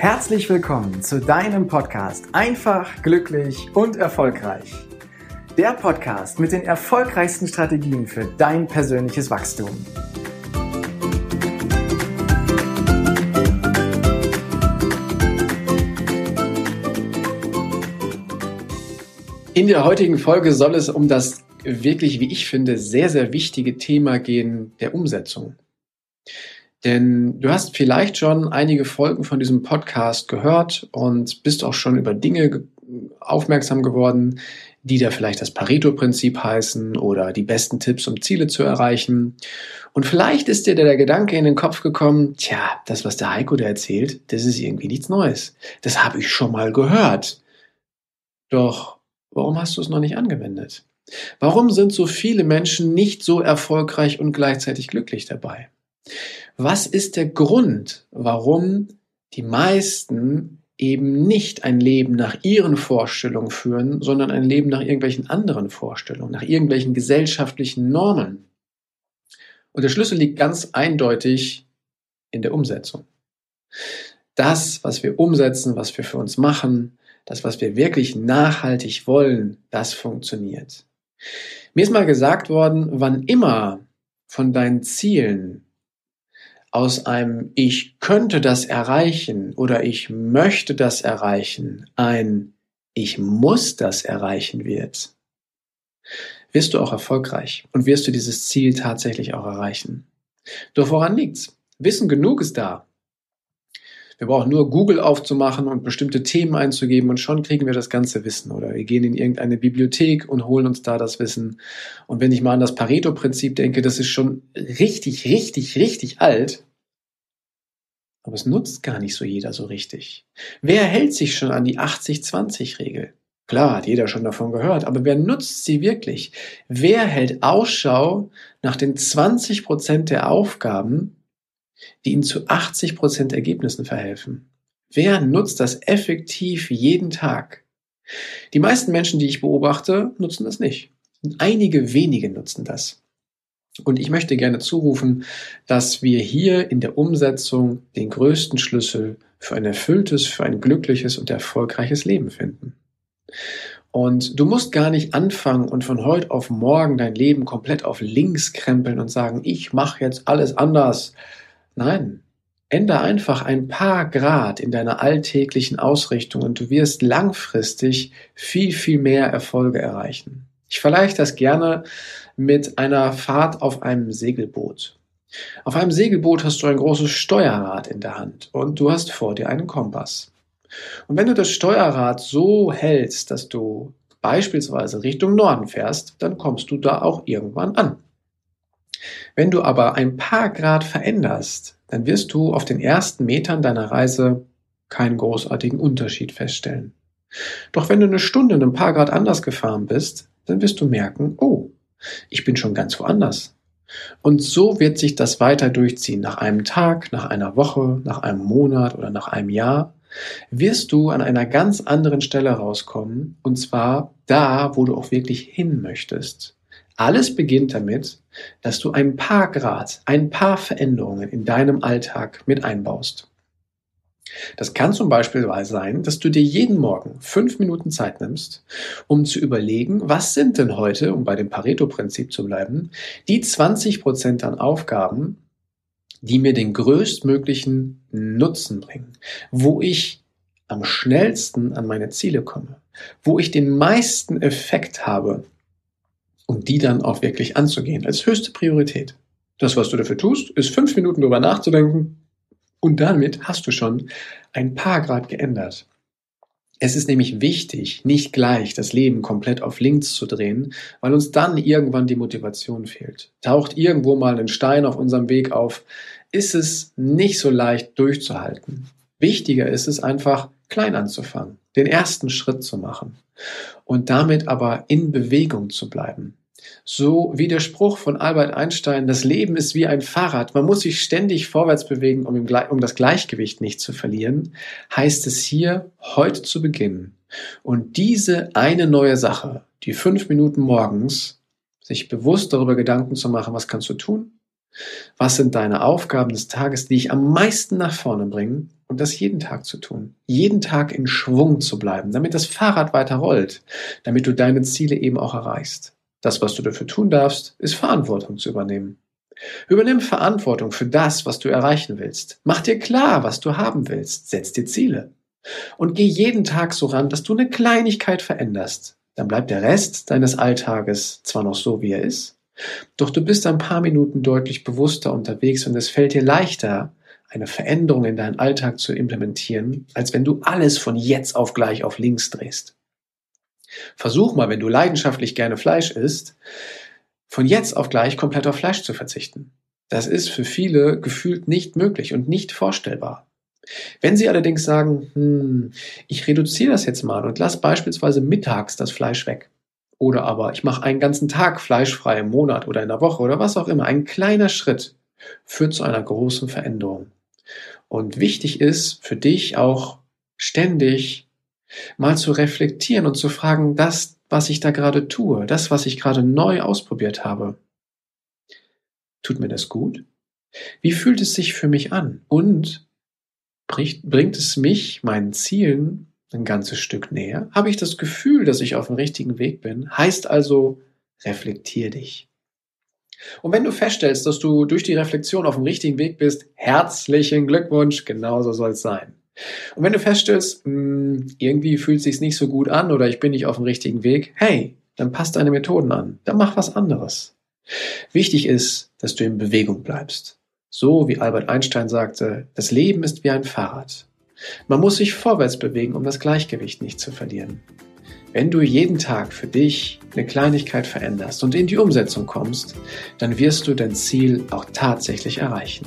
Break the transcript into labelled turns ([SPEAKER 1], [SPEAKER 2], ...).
[SPEAKER 1] Herzlich willkommen zu deinem Podcast Einfach, glücklich und erfolgreich. Der Podcast mit den erfolgreichsten Strategien für dein persönliches Wachstum. In der heutigen Folge soll es um das wirklich, wie ich finde, sehr, sehr wichtige Thema gehen der Umsetzung. Denn du hast vielleicht schon einige Folgen von diesem Podcast gehört und bist auch schon über Dinge aufmerksam geworden, die da vielleicht das Pareto-Prinzip heißen oder die besten Tipps, um Ziele zu erreichen. Und vielleicht ist dir der Gedanke in den Kopf gekommen, tja, das, was der Heiko da erzählt, das ist irgendwie nichts Neues. Das habe ich schon mal gehört. Doch warum hast du es noch nicht angewendet? Warum sind so viele Menschen nicht so erfolgreich und gleichzeitig glücklich dabei? Was ist der Grund, warum die meisten eben nicht ein Leben nach ihren Vorstellungen führen, sondern ein Leben nach irgendwelchen anderen Vorstellungen, nach irgendwelchen gesellschaftlichen Normen? Und der Schlüssel liegt ganz eindeutig in der Umsetzung. Das, was wir umsetzen, was wir für uns machen, das, was wir wirklich nachhaltig wollen, das funktioniert. Mir ist mal gesagt worden, wann immer von deinen Zielen aus einem Ich könnte das erreichen oder ich möchte das erreichen ein Ich muss das erreichen wird, wirst du auch erfolgreich und wirst du dieses Ziel tatsächlich auch erreichen. Doch woran liegt's? Wissen genug ist da. Wir brauchen nur Google aufzumachen und bestimmte Themen einzugeben und schon kriegen wir das ganze Wissen. Oder wir gehen in irgendeine Bibliothek und holen uns da das Wissen. Und wenn ich mal an das Pareto-Prinzip denke, das ist schon richtig, richtig, richtig alt. Aber es nutzt gar nicht so jeder so richtig. Wer hält sich schon an die 80-20-Regel? Klar, hat jeder schon davon gehört, aber wer nutzt sie wirklich? Wer hält Ausschau nach den 20 Prozent der Aufgaben, die ihnen zu 80 Prozent Ergebnissen verhelfen? Wer nutzt das effektiv jeden Tag? Die meisten Menschen, die ich beobachte, nutzen das nicht. Einige wenige nutzen das. Und ich möchte gerne zurufen, dass wir hier in der Umsetzung den größten Schlüssel für ein erfülltes, für ein glückliches und erfolgreiches Leben finden. Und du musst gar nicht anfangen und von heute auf morgen dein Leben komplett auf links krempeln und sagen, ich mache jetzt alles anders, Nein, ändere einfach ein paar Grad in deiner alltäglichen Ausrichtung und du wirst langfristig viel, viel mehr Erfolge erreichen. Ich vergleiche das gerne mit einer Fahrt auf einem Segelboot. Auf einem Segelboot hast du ein großes Steuerrad in der Hand und du hast vor dir einen Kompass. Und wenn du das Steuerrad so hältst, dass du beispielsweise Richtung Norden fährst, dann kommst du da auch irgendwann an. Wenn du aber ein paar Grad veränderst, dann wirst du auf den ersten Metern deiner Reise keinen großartigen Unterschied feststellen. Doch wenn du eine Stunde ein paar Grad anders gefahren bist, dann wirst du merken, oh, ich bin schon ganz woanders. Und so wird sich das weiter durchziehen. Nach einem Tag, nach einer Woche, nach einem Monat oder nach einem Jahr wirst du an einer ganz anderen Stelle rauskommen. Und zwar da, wo du auch wirklich hin möchtest. Alles beginnt damit, dass du ein paar Grad, ein paar Veränderungen in deinem Alltag mit einbaust. Das kann zum Beispiel sein, dass du dir jeden Morgen fünf Minuten Zeit nimmst, um zu überlegen, was sind denn heute, um bei dem Pareto-Prinzip zu bleiben, die 20 Prozent an Aufgaben, die mir den größtmöglichen Nutzen bringen, wo ich am schnellsten an meine Ziele komme, wo ich den meisten Effekt habe und die dann auch wirklich anzugehen als höchste Priorität. Das, was du dafür tust, ist fünf Minuten drüber nachzudenken und damit hast du schon ein paar Grad geändert. Es ist nämlich wichtig, nicht gleich das Leben komplett auf links zu drehen, weil uns dann irgendwann die Motivation fehlt. Taucht irgendwo mal ein Stein auf unserem Weg auf, ist es nicht so leicht durchzuhalten. Wichtiger ist es einfach, klein anzufangen, den ersten Schritt zu machen und damit aber in Bewegung zu bleiben. So wie der Spruch von Albert Einstein, das Leben ist wie ein Fahrrad, man muss sich ständig vorwärts bewegen, um, um das Gleichgewicht nicht zu verlieren, heißt es hier, heute zu beginnen. Und diese eine neue Sache, die fünf Minuten morgens, sich bewusst darüber Gedanken zu machen, was kannst du tun? Was sind deine Aufgaben des Tages, die dich am meisten nach vorne bringen? Und das jeden Tag zu tun. Jeden Tag in Schwung zu bleiben, damit das Fahrrad weiter rollt, damit du deine Ziele eben auch erreichst. Das, was du dafür tun darfst, ist Verantwortung zu übernehmen. Übernimm Verantwortung für das, was du erreichen willst. Mach dir klar, was du haben willst. Setz dir Ziele. Und geh jeden Tag so ran, dass du eine Kleinigkeit veränderst. Dann bleibt der Rest deines Alltages zwar noch so, wie er ist, doch du bist ein paar Minuten deutlich bewusster unterwegs und es fällt dir leichter, eine Veränderung in deinen Alltag zu implementieren, als wenn du alles von jetzt auf gleich auf links drehst. Versuch mal, wenn du leidenschaftlich gerne Fleisch isst, von jetzt auf gleich komplett auf Fleisch zu verzichten. Das ist für viele gefühlt nicht möglich und nicht vorstellbar. Wenn Sie allerdings sagen, hm, ich reduziere das jetzt mal und lasse beispielsweise mittags das Fleisch weg, oder aber ich mache einen ganzen Tag fleischfrei im Monat oder in der Woche oder was auch immer, ein kleiner Schritt führt zu einer großen Veränderung. Und wichtig ist für dich auch ständig mal zu reflektieren und zu fragen, das, was ich da gerade tue, das, was ich gerade neu ausprobiert habe, tut mir das gut? Wie fühlt es sich für mich an? Und bringt es mich meinen Zielen ein ganzes Stück näher? Habe ich das Gefühl, dass ich auf dem richtigen Weg bin? Heißt also, reflektier dich. Und wenn du feststellst, dass du durch die Reflexion auf dem richtigen Weg bist, herzlichen Glückwunsch, genauso soll es sein. Und wenn du feststellst, mh, hm, irgendwie fühlt es sich nicht so gut an oder ich bin nicht auf dem richtigen Weg, hey, dann passt deine Methoden an, dann mach was anderes. Wichtig ist, dass du in Bewegung bleibst. So wie Albert Einstein sagte, das Leben ist wie ein Fahrrad. Man muss sich vorwärts bewegen, um das Gleichgewicht nicht zu verlieren. Wenn du jeden Tag für dich eine Kleinigkeit veränderst und in die Umsetzung kommst, dann wirst du dein Ziel auch tatsächlich erreichen.